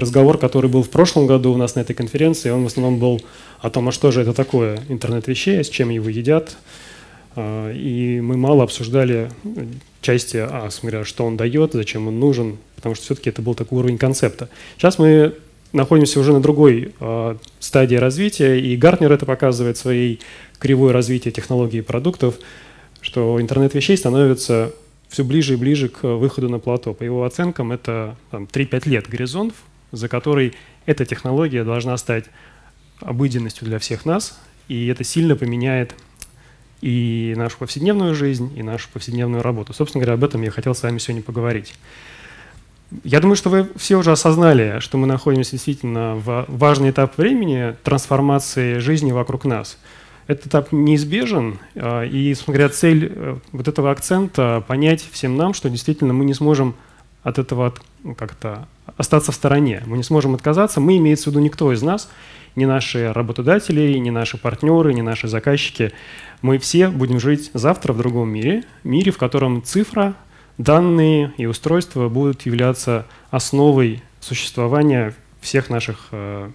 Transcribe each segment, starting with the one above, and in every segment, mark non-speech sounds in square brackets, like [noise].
разговор, который был в прошлом году у нас на этой конференции, он в основном был о том, а что же это такое интернет вещей, с чем его едят. А, и мы мало обсуждали части, а, смотря, что он дает, зачем он нужен, потому что все-таки это был такой уровень концепта. Сейчас мы находимся уже на другой э, стадии развития, и Гартнер это показывает своей кривой развития технологий и продуктов, что интернет вещей становится все ближе и ближе к выходу на плато. По его оценкам, это 3-5 лет горизонт, за который эта технология должна стать обыденностью для всех нас, и это сильно поменяет и нашу повседневную жизнь, и нашу повседневную работу. Собственно говоря, об этом я хотел с вами сегодня поговорить. Я думаю, что вы все уже осознали, что мы находимся действительно в важный этап времени трансформации жизни вокруг нас. Этот этап неизбежен, а, и, смотря цель э, вот этого акцента понять всем нам, что действительно мы не сможем от этого как-то остаться в стороне. Мы не сможем отказаться. Мы, имеется в виду никто из нас, ни наши работодатели, ни наши партнеры, ни наши заказчики. Мы все будем жить завтра в другом мире, мире, в котором цифра, данные и устройства будут являться основой существования всех наших э,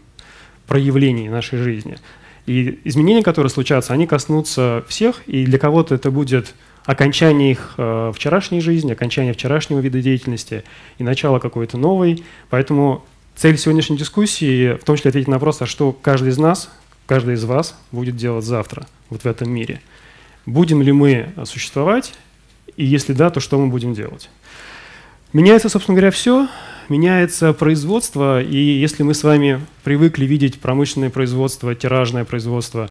проявлений нашей жизни. И изменения, которые случатся, они коснутся всех, и для кого-то это будет окончание их э, вчерашней жизни, окончание вчерашнего вида деятельности и начало какой-то новой. Поэтому цель сегодняшней дискуссии в том числе ответить на вопрос, а что каждый из нас, каждый из вас будет делать завтра вот в этом мире. Будем ли мы существовать и если да, то что мы будем делать? Меняется, собственно говоря, все. Меняется производство, и если мы с вами привыкли видеть промышленное производство, тиражное производство,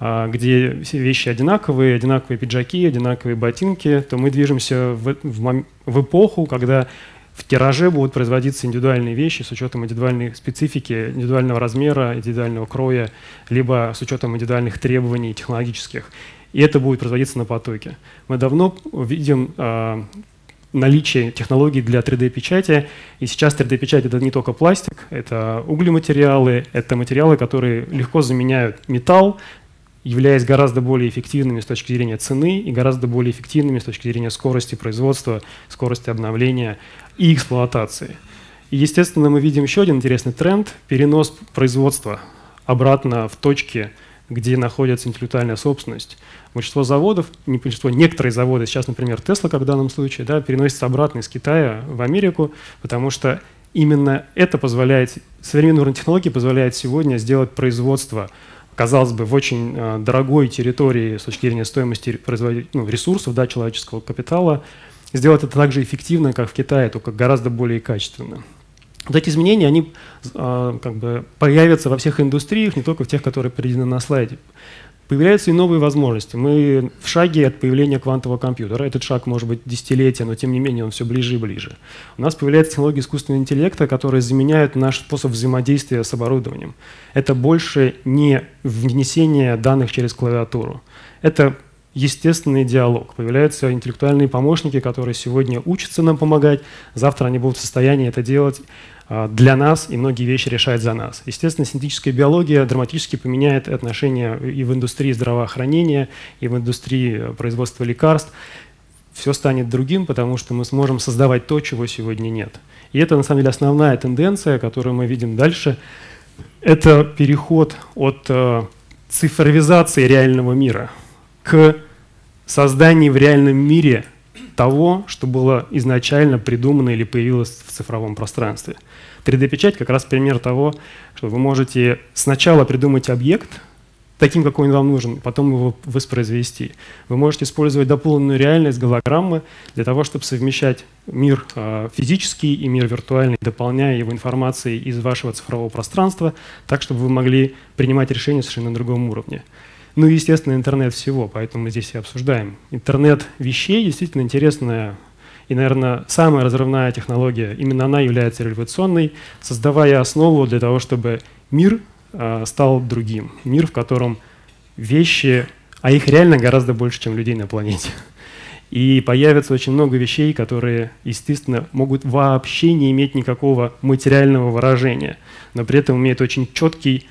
где все вещи одинаковые, одинаковые пиджаки, одинаковые ботинки, то мы движемся в, в, в эпоху, когда в тираже будут производиться индивидуальные вещи с учетом индивидуальной специфики, индивидуального размера, индивидуального кроя, либо с учетом индивидуальных требований технологических и это будет производиться на потоке. Мы давно видим э, наличие технологий для 3D-печати, и сейчас 3D-печать это не только пластик, это углематериалы, это материалы, которые легко заменяют металл, являясь гораздо более эффективными с точки зрения цены и гораздо более эффективными с точки зрения скорости производства, скорости обновления и эксплуатации. И, естественно, мы видим еще один интересный тренд – перенос производства обратно в точки, где находится интеллектуальная собственность. Большинство заводов, не большинство, некоторые заводы, сейчас, например, Тесла, как в данном случае, да, переносятся обратно из Китая в Америку, потому что именно это позволяет, современные уровень технологий позволяет сегодня сделать производство, казалось бы, в очень э, дорогой территории с точки зрения стоимости ну, ресурсов да, человеческого капитала, сделать это так же эффективно, как в Китае, только гораздо более качественно. Вот эти изменения, они э, как бы появятся во всех индустриях, не только в тех, которые приведены на слайде. Появляются и новые возможности. Мы в шаге от появления квантового компьютера. Этот шаг может быть десятилетия, но тем не менее он все ближе и ближе. У нас появляются технологии искусственного интеллекта, которые заменяют наш способ взаимодействия с оборудованием. Это больше не внесение данных через клавиатуру. Это естественный диалог. Появляются интеллектуальные помощники, которые сегодня учатся нам помогать, завтра они будут в состоянии это делать для нас и многие вещи решать за нас. Естественно, синтетическая биология драматически поменяет отношения и в индустрии здравоохранения, и в индустрии производства лекарств. Все станет другим, потому что мы сможем создавать то, чего сегодня нет. И это, на самом деле, основная тенденция, которую мы видим дальше. Это переход от э, цифровизации реального мира к созданию в реальном мире того, что было изначально придумано или появилось в цифровом пространстве – 3D-печать как раз пример того, что вы можете сначала придумать объект, таким, какой он вам нужен, потом его воспроизвести. Вы можете использовать дополненную реальность, голограммы для того, чтобы совмещать мир э, физический и мир виртуальный, дополняя его информацией из вашего цифрового пространства, так, чтобы вы могли принимать решения совершенно на другом уровне. Ну и, естественно, интернет всего, поэтому мы здесь и обсуждаем. Интернет вещей действительно интересная и, наверное, самая разрывная технология, именно она является революционной, создавая основу для того, чтобы мир э, стал другим. Мир, в котором вещи, а их реально гораздо больше, чем людей на планете. И появится очень много вещей, которые, естественно, могут вообще не иметь никакого материального выражения, но при этом имеют очень четкий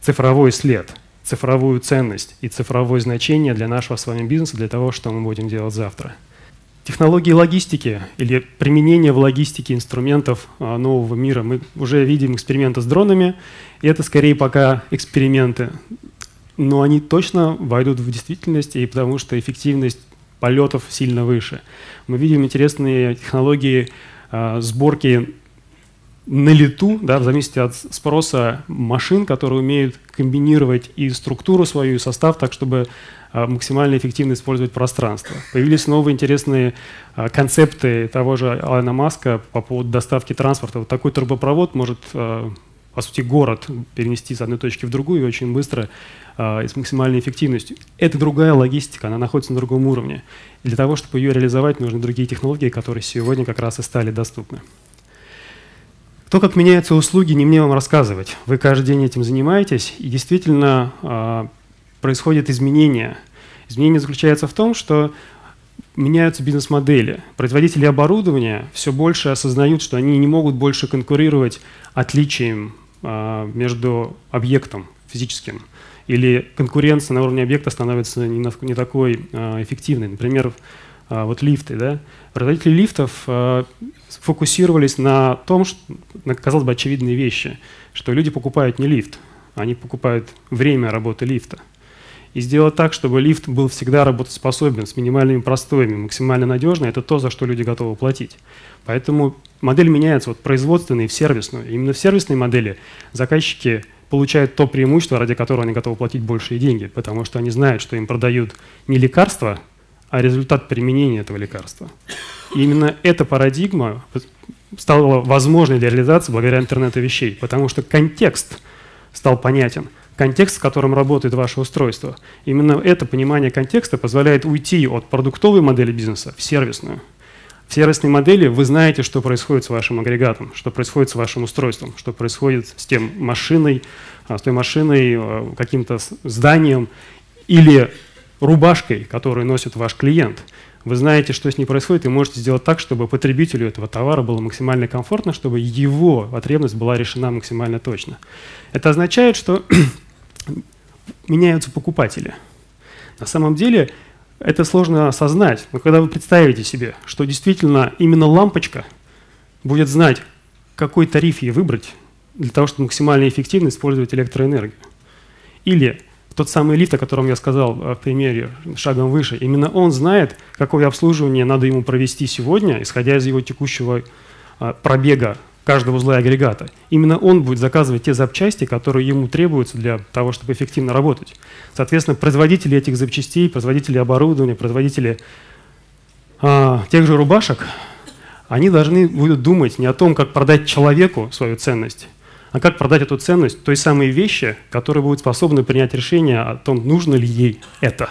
цифровой след, цифровую ценность и цифровое значение для нашего с вами бизнеса, для того, что мы будем делать завтра. Технологии логистики или применение в логистике инструментов а, нового мира. Мы уже видим эксперименты с дронами, и это скорее пока эксперименты. Но они точно войдут в действительность, и потому что эффективность полетов сильно выше. Мы видим интересные технологии а, сборки на лету, да, в зависимости от спроса машин, которые умеют комбинировать и структуру свою, и состав так, чтобы а, максимально эффективно использовать пространство. Появились новые интересные а, концепты того же Алана Маска по поводу доставки транспорта. Вот такой трубопровод может, а, по сути, город перенести с одной точки в другую и очень быстро и с максимальной эффективностью. Это другая логистика, она находится на другом уровне. И для того, чтобы ее реализовать, нужны другие технологии, которые сегодня как раз и стали доступны. То, как меняются услуги, не мне вам рассказывать. Вы каждый день этим занимаетесь, и действительно происходит изменение. Изменение заключается в том, что меняются бизнес-модели. Производители оборудования все больше осознают, что они не могут больше конкурировать отличием а, между объектом физическим. Или конкуренция на уровне объекта становится не, такой а, эффективной. Например, вот лифты. Да? Производители лифтов а, фокусировались на том, что, на, казалось бы, очевидные вещи, что люди покупают не лифт, они покупают время работы лифта – и сделать так, чтобы лифт был всегда работоспособен, с минимальными простоями, максимально надежно, это то, за что люди готовы платить. Поэтому модель меняется от производственной в сервисную. Именно в сервисной модели заказчики получают то преимущество, ради которого они готовы платить большие деньги, потому что они знают, что им продают не лекарство, а результат применения этого лекарства. И именно эта парадигма стала возможной для реализации благодаря интернету вещей, потому что контекст стал понятен – контекст, в котором работает ваше устройство. Именно это понимание контекста позволяет уйти от продуктовой модели бизнеса в сервисную. В сервисной модели вы знаете, что происходит с вашим агрегатом, что происходит с вашим устройством, что происходит с тем машиной, а, с той машиной, а, каким-то зданием или рубашкой, которую носит ваш клиент – вы знаете, что с ней происходит, и можете сделать так, чтобы потребителю этого товара было максимально комфортно, чтобы его потребность была решена максимально точно. Это означает, что [clears throat] меняются покупатели. На самом деле это сложно осознать, но когда вы представите себе, что действительно именно лампочка будет знать, какой тариф ей выбрать для того, чтобы максимально эффективно использовать электроэнергию. Или тот самый лифт, о котором я сказал в примере шагом выше, именно он знает, какое обслуживание надо ему провести сегодня, исходя из его текущего а, пробега каждого узла агрегата. Именно он будет заказывать те запчасти, которые ему требуются для того, чтобы эффективно работать. Соответственно, производители этих запчастей, производители оборудования, производители а, тех же рубашек, они должны будут думать не о том, как продать человеку свою ценность, а как продать эту ценность той самой вещи, которые будут способны принять решение о том, нужно ли ей это,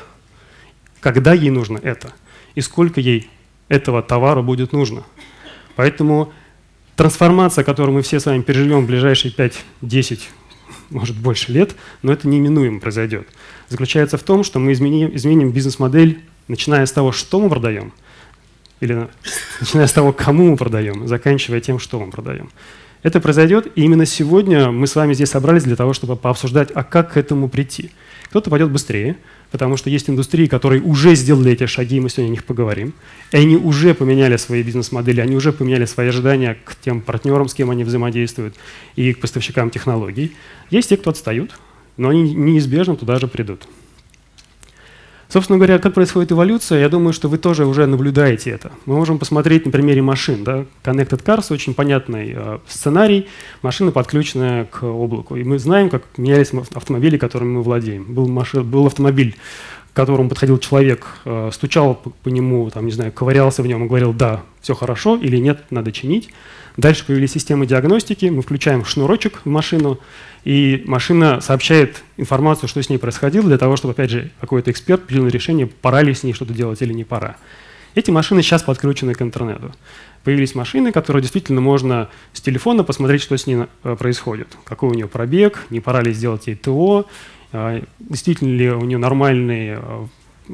когда ей нужно это, и сколько ей этого товара будет нужно. Поэтому трансформация, которую мы все с вами переживем в ближайшие 5-10, может больше лет, но это неминуемо произойдет, заключается в том, что мы изменим, изменим бизнес-модель, начиная с того, что мы продаем, или начиная с того, кому мы продаем, заканчивая тем, что мы продаем. Это произойдет, и именно сегодня мы с вами здесь собрались для того, чтобы пообсуждать, а как к этому прийти. Кто-то пойдет быстрее, потому что есть индустрии, которые уже сделали эти шаги, и мы сегодня о них поговорим. И они уже поменяли свои бизнес-модели, они уже поменяли свои ожидания к тем партнерам, с кем они взаимодействуют, и к поставщикам технологий. Есть те, кто отстают, но они неизбежно туда же придут. Собственно говоря, как происходит эволюция, я думаю, что вы тоже уже наблюдаете это. Мы можем посмотреть на примере машин. Да? Connected Cars – очень понятный э, сценарий. Машина подключенная к облаку. И мы знаем, как менялись автомобили, которыми мы владеем. Был, машин, был автомобиль, к которому подходил человек, э, стучал по, по нему, там, не знаю, ковырялся в нем и говорил «да, все хорошо» или «нет, надо чинить». Дальше появились системы диагностики, мы включаем шнурочек в машину, и машина сообщает информацию, что с ней происходило, для того, чтобы, опять же, какой-то эксперт принял решение, пора ли с ней что-то делать или не пора. Эти машины сейчас подключены к интернету. Появились машины, которые действительно можно с телефона посмотреть, что с ней э, происходит. Какой у нее пробег, не пора ли сделать ей ТО, э, действительно ли у нее нормальный э,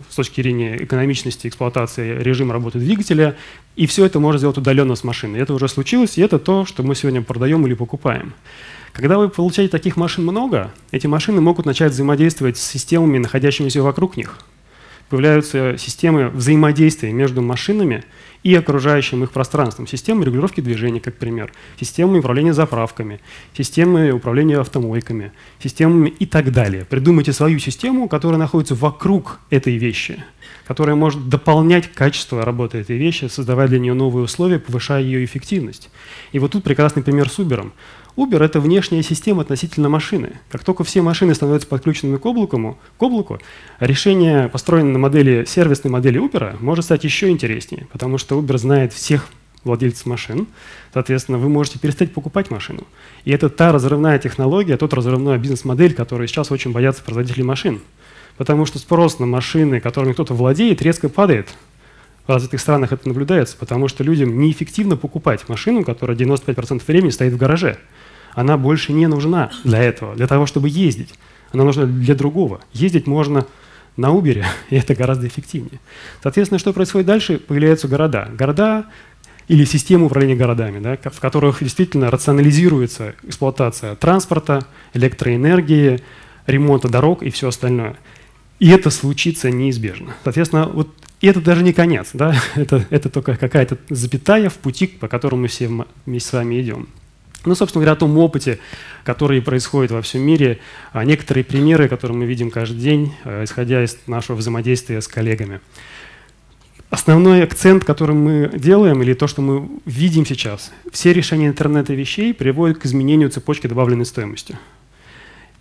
с точки зрения экономичности эксплуатации режим работы двигателя, и все это можно сделать удаленно с машины. Это уже случилось, и это то, что мы сегодня продаем или покупаем. Когда вы получаете таких машин много, эти машины могут начать взаимодействовать с системами, находящимися вокруг них. появляются системы взаимодействия между машинами и окружающим их пространством. Системы регулировки движения, как пример, системы управления заправками, системы управления автомойками, системами и так далее. Придумайте свою систему, которая находится вокруг этой вещи, которая может дополнять качество работы этой вещи, создавая для нее новые условия, повышая ее эффективность. И вот тут прекрасный пример с Uber. Uber — это внешняя система относительно машины. Как только все машины становятся подключенными к облаку, к облаку решение, построенное на модели, сервисной модели Uber, может стать еще интереснее, потому что Uber знает всех владельцев машин, соответственно, вы можете перестать покупать машину. И это та разрывная технология, тот разрывной бизнес-модель, который сейчас очень боятся производители машин. Потому что спрос на машины, которыми кто-то владеет, резко падает – в развитых странах это наблюдается, потому что людям неэффективно покупать машину, которая 95% времени стоит в гараже. Она больше не нужна для этого, для того, чтобы ездить. Она нужна для другого. Ездить можно на Uber, [laughs] и это гораздо эффективнее. Соответственно, что происходит дальше? Появляются города. Города или системы управления городами, да, в которых действительно рационализируется эксплуатация транспорта, электроэнергии, ремонта дорог и все остальное. И это случится неизбежно. Соответственно, вот и это даже не конец, да? [laughs] это, это только какая-то запятая в пути, по которому мы все вместе с вами идем. Ну, собственно говоря, о том опыте, который происходит во всем мире, а некоторые примеры, которые мы видим каждый день, э, исходя из нашего взаимодействия с коллегами. Основной акцент, который мы делаем, или то, что мы видим сейчас, все решения интернета вещей приводят к изменению цепочки добавленной стоимости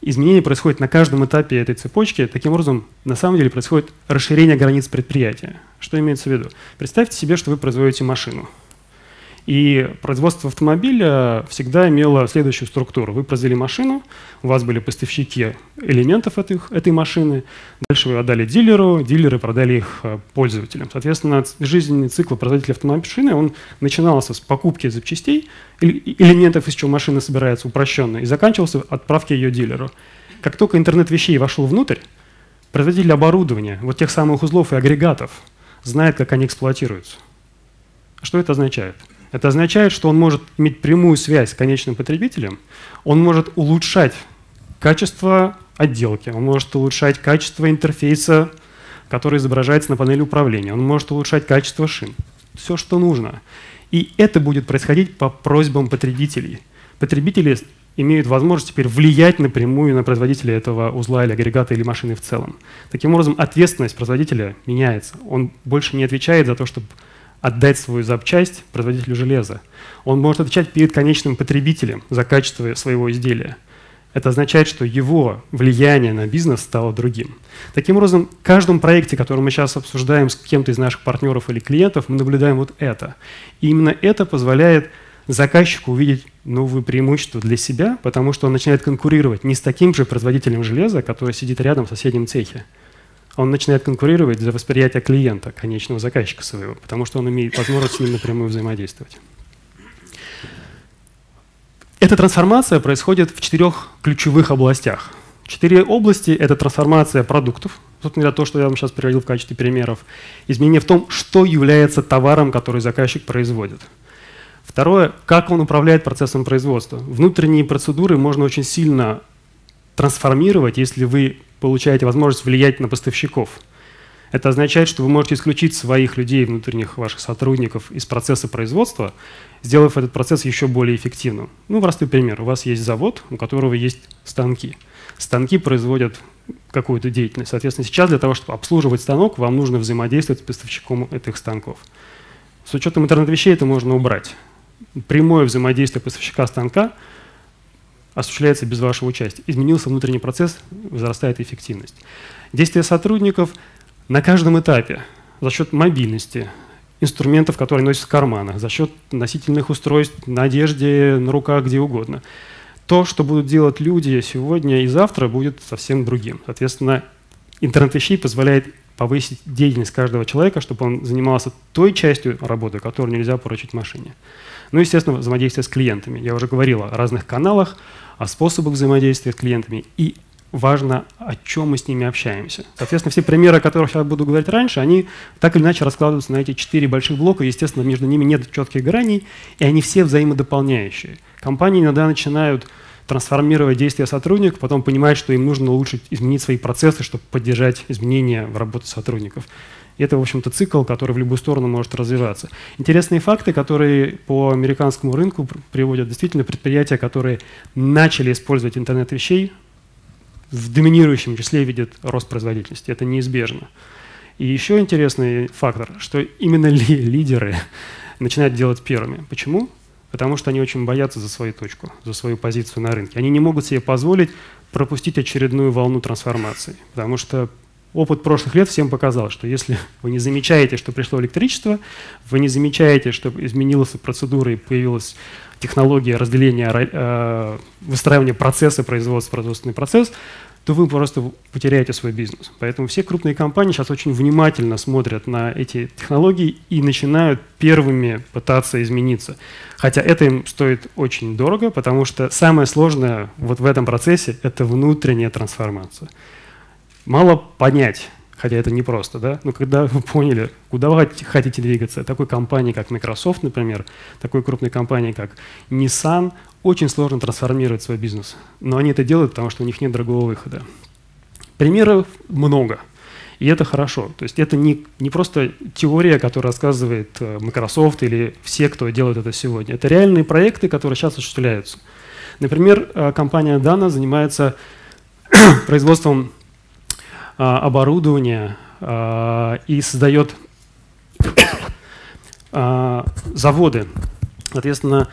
изменение происходит на каждом этапе этой цепочки. Таким образом, на самом деле происходит расширение границ предприятия. Что имеется в виду? Представьте себе, что вы производите машину – и производство автомобиля всегда имело следующую структуру. Вы произвели машину, у вас были поставщики элементов этих, этой машины, дальше вы отдали дилеру, дилеры продали их э, пользователям. Соответственно, жизненный цикл производителя автомобильной он начинался с покупки запчастей, элементов, из чего машина собирается упрощенно, и заканчивался отправки ее дилеру. Как только интернет вещей вошел внутрь, производитель оборудования, вот тех самых узлов и агрегатов, знает, как они эксплуатируются. Что это означает? Это означает, что он может иметь прямую связь с конечным потребителем, он может улучшать качество отделки, он может улучшать качество интерфейса, который изображается на панели управления, он может улучшать качество шин. Все, что нужно. И это будет происходить по просьбам потребителей. Потребители имеют возможность теперь влиять напрямую на производителя этого узла или агрегата или машины в целом. Таким образом, ответственность производителя меняется. Он больше не отвечает за то, чтобы отдать свою запчасть производителю железа. Он может отвечать перед конечным потребителем за качество своего изделия. Это означает, что его влияние на бизнес стало другим. Таким образом, в каждом проекте, который мы сейчас обсуждаем с кем-то из наших партнеров или клиентов, мы наблюдаем вот это. И именно это позволяет заказчику увидеть новые преимущества для себя, потому что он начинает конкурировать не с таким же производителем железа, который сидит рядом в соседнем цехе, он начинает конкурировать за восприятие клиента, конечного заказчика своего, потому что он имеет возможность с ним напрямую взаимодействовать. Эта трансформация происходит в четырех ключевых областях. Четыре области – это трансформация продуктов, собственно говоря, то, что я вам сейчас приводил в качестве примеров. Изменение в том, что является товаром, который заказчик производит. Второе – как он управляет процессом производства. Внутренние процедуры можно очень сильно трансформировать, если вы получаете возможность влиять на поставщиков. Это означает, что вы можете исключить своих людей, внутренних ваших сотрудников из процесса производства, сделав этот процесс еще более эффективным. Ну, простой пример. У вас есть завод, у которого есть станки. Станки производят какую-то деятельность. Соответственно, сейчас для того, чтобы обслуживать станок, вам нужно взаимодействовать с поставщиком этих станков. С учетом интернет-вещей это можно убрать. Прямое взаимодействие поставщика станка – осуществляется без вашего участия. Изменился внутренний процесс, возрастает эффективность. Действия сотрудников на каждом этапе за счет мобильности, инструментов, которые носят в карманах, за счет носительных устройств на одежде, на руках, где угодно. То, что будут делать люди сегодня и завтра, будет совсем другим. Соответственно, интернет вещей позволяет повысить деятельность каждого человека, чтобы он занимался той частью работы, которую нельзя поручить машине. Ну, естественно, взаимодействие с клиентами. Я уже говорил о разных каналах, о способах взаимодействия с клиентами и важно, о чем мы с ними общаемся. Соответственно, все примеры, о которых я буду говорить раньше, они так или иначе раскладываются на эти четыре больших блока. Естественно, между ними нет четких граней, и они все взаимодополняющие. Компании иногда начинают трансформировать действия сотрудников, потом понимать, что им нужно улучшить, изменить свои процессы, чтобы поддержать изменения в работе сотрудников. И это, в общем-то, цикл, который в любую сторону может развиваться. Интересные факты, которые по американскому рынку приводят действительно предприятия, которые начали использовать интернет вещей, в доминирующем числе видят рост производительности. Это неизбежно. И еще интересный фактор, что именно ли лидеры начинают делать первыми. Почему? Потому что они очень боятся за свою точку, за свою позицию на рынке. Они не могут себе позволить пропустить очередную волну трансформации, потому что опыт прошлых лет всем показал, что если [laughs] вы не замечаете, что пришло электричество, вы не замечаете, что изменилась процедура и появилась технология разделения, э, выстраивания процесса производства, производственный процесс, то вы просто потеряете свой бизнес. Поэтому все крупные компании сейчас очень внимательно смотрят на эти технологии и начинают первыми пытаться измениться. Хотя это им стоит очень дорого, потому что самое сложное вот в этом процессе – это внутренняя трансформация мало понять, хотя это непросто, да, но когда вы поняли, куда вы хотите двигаться, такой компании, как Microsoft, например, такой крупной компании, как Nissan, очень сложно трансформировать свой бизнес. Но они это делают, потому что у них нет другого выхода. Примеров много. И это хорошо. То есть это не, не просто теория, которая рассказывает э, Microsoft или все, кто делает это сегодня. Это реальные проекты, которые сейчас осуществляются. Например, э, компания Dana занимается [clears throat] производством оборудование а, и создает а, заводы. Соответственно,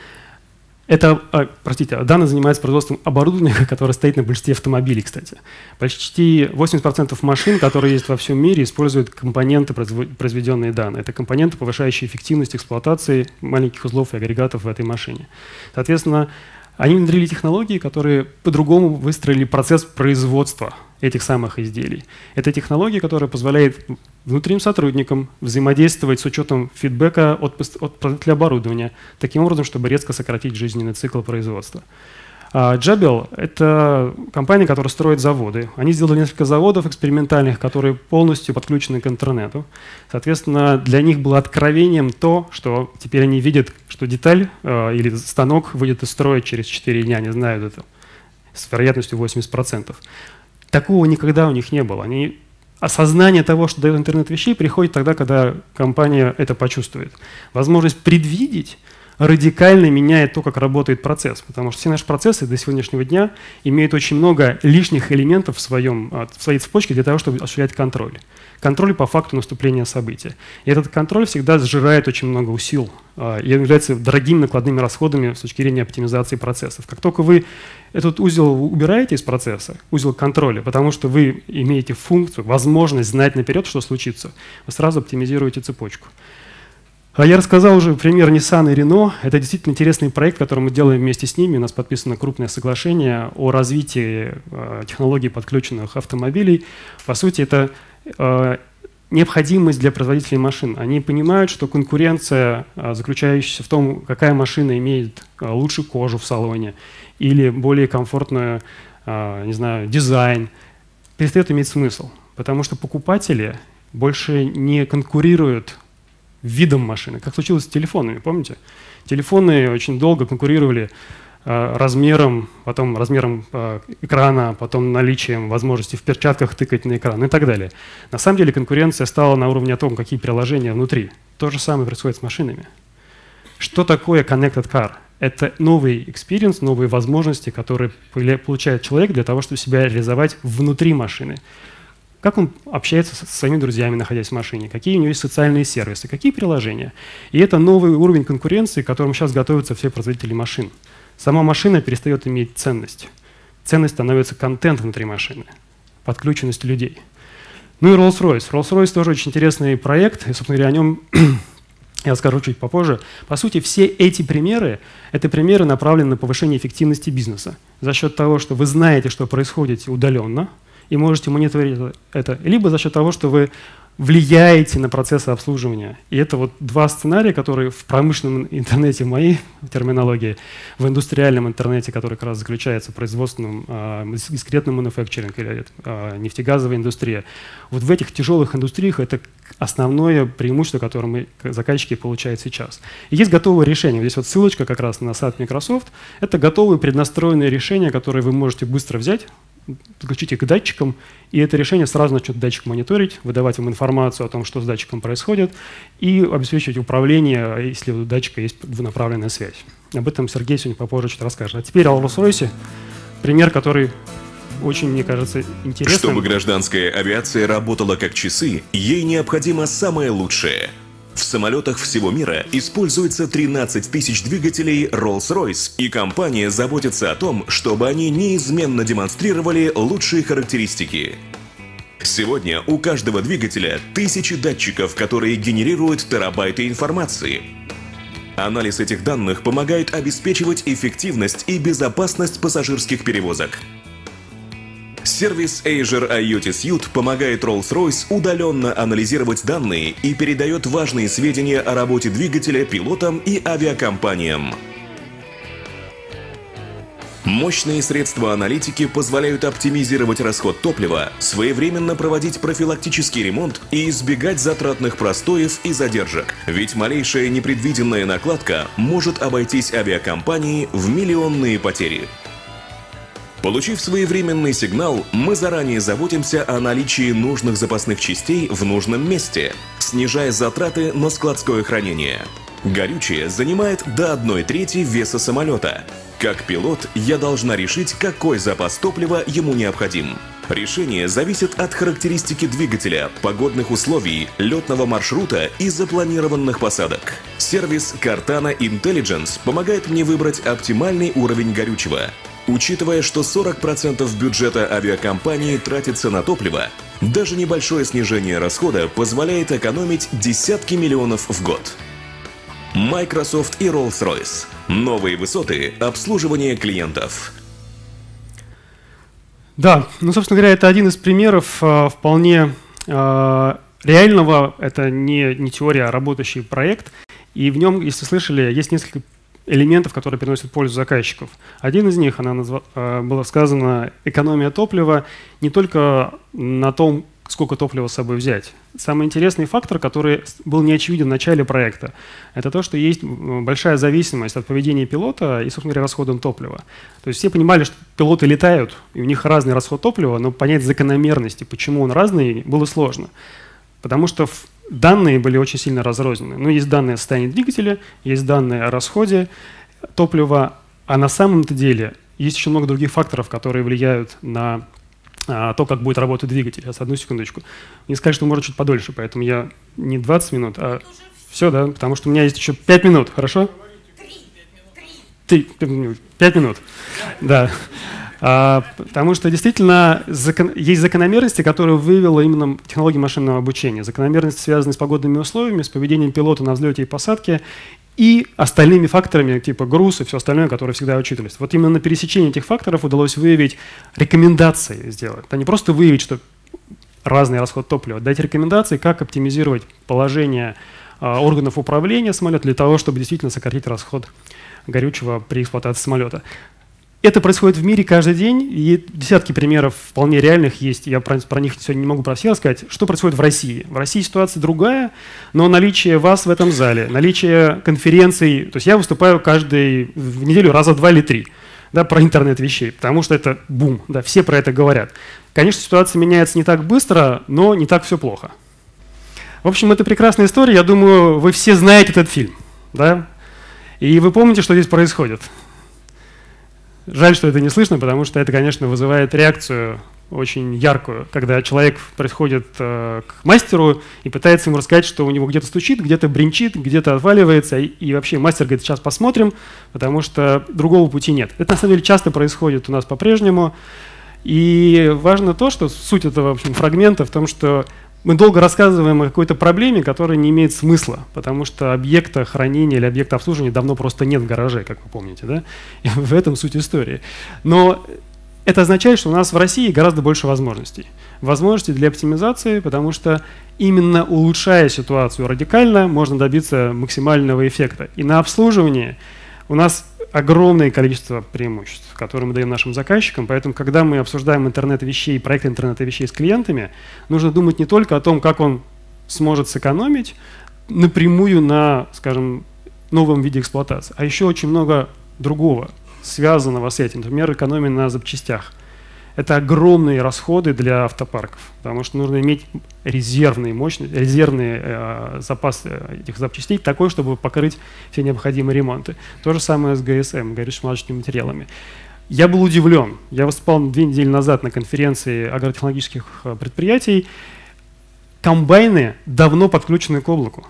это, простите, Дана занимается производством оборудования, [laughs] которое стоит на большинстве автомобилей, кстати. Почти 80% машин, которые есть во всем мире, используют компоненты, произведенные Дана. Это компоненты, повышающие эффективность эксплуатации маленьких узлов и агрегатов в этой машине. Соответственно, они внедрили технологии, которые по-другому выстроили процесс производства этих самых изделий. Это технология, которая позволяет внутренним сотрудникам взаимодействовать с учетом фидбэка от, от производителя оборудования, таким образом, чтобы резко сократить жизненный цикл производства. Джабел – это компания, которая строит заводы. Они сделали несколько заводов экспериментальных, которые полностью подключены к интернету. Соответственно, для них было откровением то, что теперь они видят, что деталь э, или станок выйдет из строя через 4 дня, они знают это с вероятностью 80%. Такого никогда у них не было. Они осознание того, что дает интернет вещей, приходит тогда, когда компания это почувствует. Возможность предвидеть радикально меняет то, как работает процесс. Потому что все наши процессы до сегодняшнего дня имеют очень много лишних элементов в, своем, а, в своей цепочке для того, чтобы осуществлять контроль. Контроль по факту наступления события. И этот контроль всегда сжирает очень много сил а, и является дорогими накладными расходами с точки зрения оптимизации процессов. Как только вы этот узел убираете из процесса, узел контроля, потому что вы имеете функцию, возможность знать наперед, что случится, вы сразу оптимизируете цепочку. А я рассказал уже пример Nissan и Renault. Это действительно интересный проект, который мы делаем вместе с ними. У нас подписано крупное соглашение о развитии э, технологий подключенных автомобилей. По сути, это э, необходимость для производителей машин. Они понимают, что конкуренция, э, заключающаяся в том, какая машина имеет лучшую кожу в салоне или более комфортную, не знаю, дизайн, перестает иметь смысл. Потому что покупатели больше не конкурируют видом машины, как случилось с телефонами, помните? Телефоны очень долго конкурировали э, размером, потом размером э, экрана, потом наличием возможности в перчатках тыкать на экран и так далее. На самом деле конкуренция стала на уровне того, какие приложения внутри. То же самое происходит с машинами. Что такое Connected Car? Это новый experience, новые возможности, которые получает человек для того, чтобы себя реализовать внутри машины как он общается со своими друзьями, находясь в машине, какие у него есть социальные сервисы, какие приложения. И это новый уровень конкуренции, к которому сейчас готовятся все производители машин. Сама машина перестает иметь ценность. Ценность становится контент внутри машины, подключенность людей. Ну и Rolls-Royce. Rolls-Royce тоже очень интересный проект, и, собственно говоря, о нем [clears throat] я скажу чуть попозже. По сути, все эти примеры – это примеры, направленные на повышение эффективности бизнеса. За счет того, что вы знаете, что происходит удаленно – и можете мониторить это. Либо за счет того, что вы влияете на процессы обслуживания. И это вот два сценария, которые в промышленном интернете, в моей [laughs] терминологии, в индустриальном интернете, который как раз заключается в производственном, э, дискретном мануфакчеринг или э, нефтегазовая индустрия. Вот в этих тяжелых индустриях это основное преимущество, которое мы, заказчики, получают сейчас. И есть готовые решения. Здесь вот ссылочка как раз на сайт Microsoft. Это готовые преднастроенные решения, которые вы можете быстро взять, подключите к датчикам, и это решение сразу начнет датчик мониторить, выдавать вам информацию о том, что с датчиком происходит, и обеспечивать управление, если у датчика есть двунаправленная связь. Об этом Сергей сегодня попозже чуть расскажет. А теперь о Rolls-Royce, пример, который очень, мне кажется, интересным. Чтобы гражданская авиация работала как часы, ей необходимо самое лучшее – в самолетах всего мира используется 13 тысяч двигателей Rolls-Royce, и компания заботится о том, чтобы они неизменно демонстрировали лучшие характеристики. Сегодня у каждого двигателя тысячи датчиков, которые генерируют терабайты информации. Анализ этих данных помогает обеспечивать эффективность и безопасность пассажирских перевозок. Сервис Azure IoT Suite помогает Rolls-Royce удаленно анализировать данные и передает важные сведения о работе двигателя пилотам и авиакомпаниям. Мощные средства аналитики позволяют оптимизировать расход топлива, своевременно проводить профилактический ремонт и избегать затратных простоев и задержек. Ведь малейшая непредвиденная накладка может обойтись авиакомпании в миллионные потери. Получив своевременный сигнал, мы заранее заботимся о наличии нужных запасных частей в нужном месте, снижая затраты на складское хранение. Горючее занимает до 1 трети веса самолета. Как пилот, я должна решить, какой запас топлива ему необходим. Решение зависит от характеристики двигателя, погодных условий, летного маршрута и запланированных посадок. Сервис Cortana Intelligence помогает мне выбрать оптимальный уровень горючего – Учитывая, что 40% бюджета авиакомпании тратится на топливо, даже небольшое снижение расхода позволяет экономить десятки миллионов в год. Microsoft и Rolls-Royce. Новые высоты обслуживания клиентов. Да, ну, собственно говоря, это один из примеров э, вполне э, реального, это не, не теория, а работающий проект. И в нем, если слышали, есть несколько элементов, которые приносят пользу заказчиков. Один из них, она назва, э, было сказано, экономия топлива не только на том, сколько топлива с собой взять. Самый интересный фактор, который был не очевиден в начале проекта, это то, что есть большая зависимость от поведения пилота и, собственно говоря, расходом топлива. То есть все понимали, что пилоты летают, и у них разный расход топлива, но понять закономерности, почему он разный, было сложно. Потому что данные были очень сильно разрознены. Ну, есть данные о состоянии двигателя, есть данные о расходе топлива, а на самом-то деле есть еще много других факторов, которые влияют на а, то, как будет работать двигатель. Сейчас, одну секундочку. Мне сказали, что может чуть подольше, поэтому я не 20 минут, а все, да, потому что у меня есть еще 5 минут, хорошо? Три. Пять минут. Да. А, потому что действительно есть закономерности, которые вывела именно технология машинного обучения. Закономерности, связанные с погодными условиями, с поведением пилота на взлете и посадке и остальными факторами, типа груз и все остальное, которые всегда учитывались. Вот именно на пересечении этих факторов удалось выявить рекомендации сделать. Это не просто выявить, что разный расход топлива, дать рекомендации, как оптимизировать положение а, органов управления самолета для того, чтобы действительно сократить расход горючего при эксплуатации самолета. Это происходит в мире каждый день, и десятки примеров вполне реальных есть. Я про, про них сегодня не могу про все рассказать. Что происходит в России? В России ситуация другая, но наличие вас в этом зале, наличие конференций, то есть я выступаю каждый в неделю раза два или три да, про интернет вещей, потому что это бум, да, все про это говорят. Конечно, ситуация меняется не так быстро, но не так все плохо. В общем, это прекрасная история. Я думаю, вы все знаете этот фильм, да? И вы помните, что здесь происходит. Жаль, что это не слышно, потому что это, конечно, вызывает реакцию очень яркую, когда человек приходит э, к мастеру и пытается ему рассказать, что у него где-то стучит, где-то бренчит, где-то отваливается, и, и вообще мастер говорит, сейчас посмотрим, потому что другого пути нет. Это на самом деле часто происходит у нас по-прежнему, и важно то, что суть этого в общем, фрагмента в том, что мы долго рассказываем о какой-то проблеме, которая не имеет смысла, потому что объекта хранения или объекта обслуживания давно просто нет в гараже, как вы помните. Да? И [laughs] в этом суть истории. Но это означает, что у нас в России гораздо больше возможностей. возможности для оптимизации, потому что именно улучшая ситуацию радикально, можно добиться максимального эффекта. И на обслуживании у нас огромное количество преимуществ, которые мы даем нашим заказчикам. Поэтому, когда мы обсуждаем интернет вещей, проект интернета вещей с клиентами, нужно думать не только о том, как он сможет сэкономить напрямую на, скажем, новом виде эксплуатации, а еще очень много другого, связанного с этим. Например, экономия на запчастях – это огромные расходы для автопарков, потому что нужно иметь резервные мощности, резервные э, запасы этих запчастей такой, чтобы покрыть все необходимые ремонты. То же самое с ГСМ, горюче-смазочными материалами. Я был удивлен. Я выступал две недели назад на конференции агротехнологических э, предприятий. Комбайны давно подключены к облаку.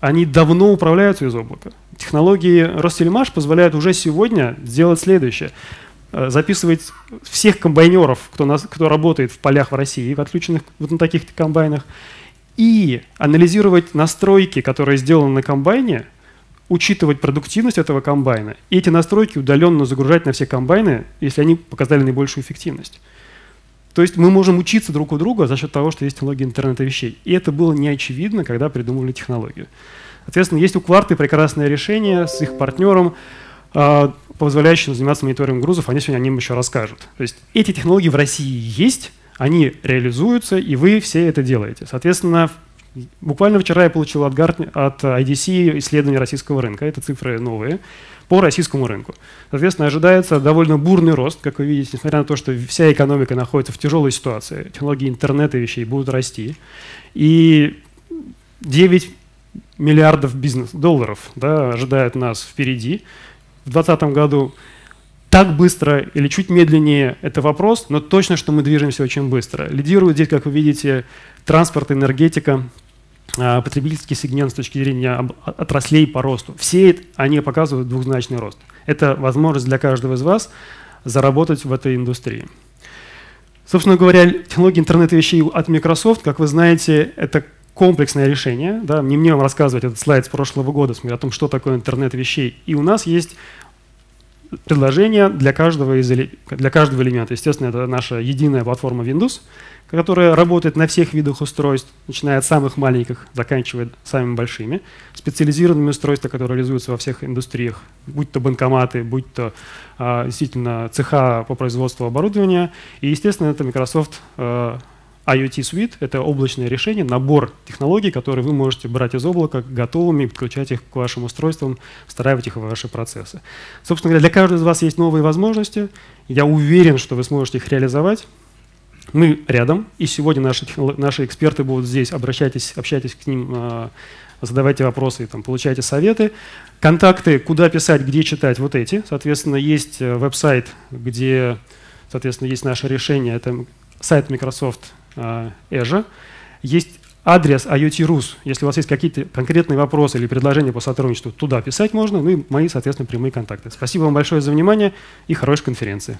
Они давно управляются из облака. Технологии Ростельмаш позволяют уже сегодня сделать следующее – Э, записывать всех комбайнеров, кто, нас, кто работает в полях в России, отключенных вот на таких комбайнах, и анализировать настройки, которые сделаны на комбайне, учитывать продуктивность этого комбайна, и эти настройки удаленно загружать на все комбайны, если они показали наибольшую эффективность. То есть мы можем учиться друг у друга за счет того, что есть технология интернета вещей. И это было не очевидно, когда придумывали технологию. Соответственно, есть у Кварты прекрасное решение с их партнером, а, позволяющим заниматься мониторингом грузов, они сегодня о ним еще расскажут. То есть эти технологии в России есть, они реализуются, и вы все это делаете. Соответственно, буквально вчера я получил от, Гартни, от IDC исследование российского рынка, это цифры новые, по российскому рынку. Соответственно, ожидается довольно бурный рост, как вы видите, несмотря на то, что вся экономика находится в тяжелой ситуации, технологии интернета вещей будут расти. И 9 миллиардов бизнес долларов да, ожидает нас впереди в 2020 году. Так быстро или чуть медленнее – это вопрос, но точно, что мы движемся очень быстро. Лидирует здесь, как вы видите, транспорт, энергетика, а, потребительский сегмент с точки зрения отраслей по росту. Все они показывают двухзначный рост. Это возможность для каждого из вас заработать в этой индустрии. Собственно говоря, технология интернета вещей от Microsoft, как вы знаете, это комплексное решение. Да, не мне вам рассказывать этот слайд с прошлого года о том, что такое интернет вещей. И у нас есть предложение для каждого, из, для каждого элемента. Естественно, это наша единая платформа Windows, которая работает на всех видах устройств, начиная от самых маленьких, заканчивая самыми большими, специализированными устройствами, которые реализуются во всех индустриях, будь то банкоматы, будь то а, действительно цеха по производству оборудования. И, естественно, это Microsoft а, IoT Suite — это облачное решение, набор технологий, которые вы можете брать из облака готовыми, подключать их к вашим устройствам, встраивать их в ваши процессы. Собственно говоря, для каждого из вас есть новые возможности. Я уверен, что вы сможете их реализовать. Мы рядом, и сегодня наши, наши эксперты будут здесь. Обращайтесь, общайтесь к ним, а, задавайте вопросы, там, получайте советы. Контакты, куда писать, где читать, вот эти. Соответственно, есть э, веб-сайт, где соответственно, есть наше решение. Это сайт Microsoft Azure. Э, есть адрес IoT.Rus. Если у вас есть какие-то конкретные вопросы или предложения по сотрудничеству, туда писать можно, ну и мои, соответственно, прямые контакты. Спасибо вам большое за внимание и хорошей конференции.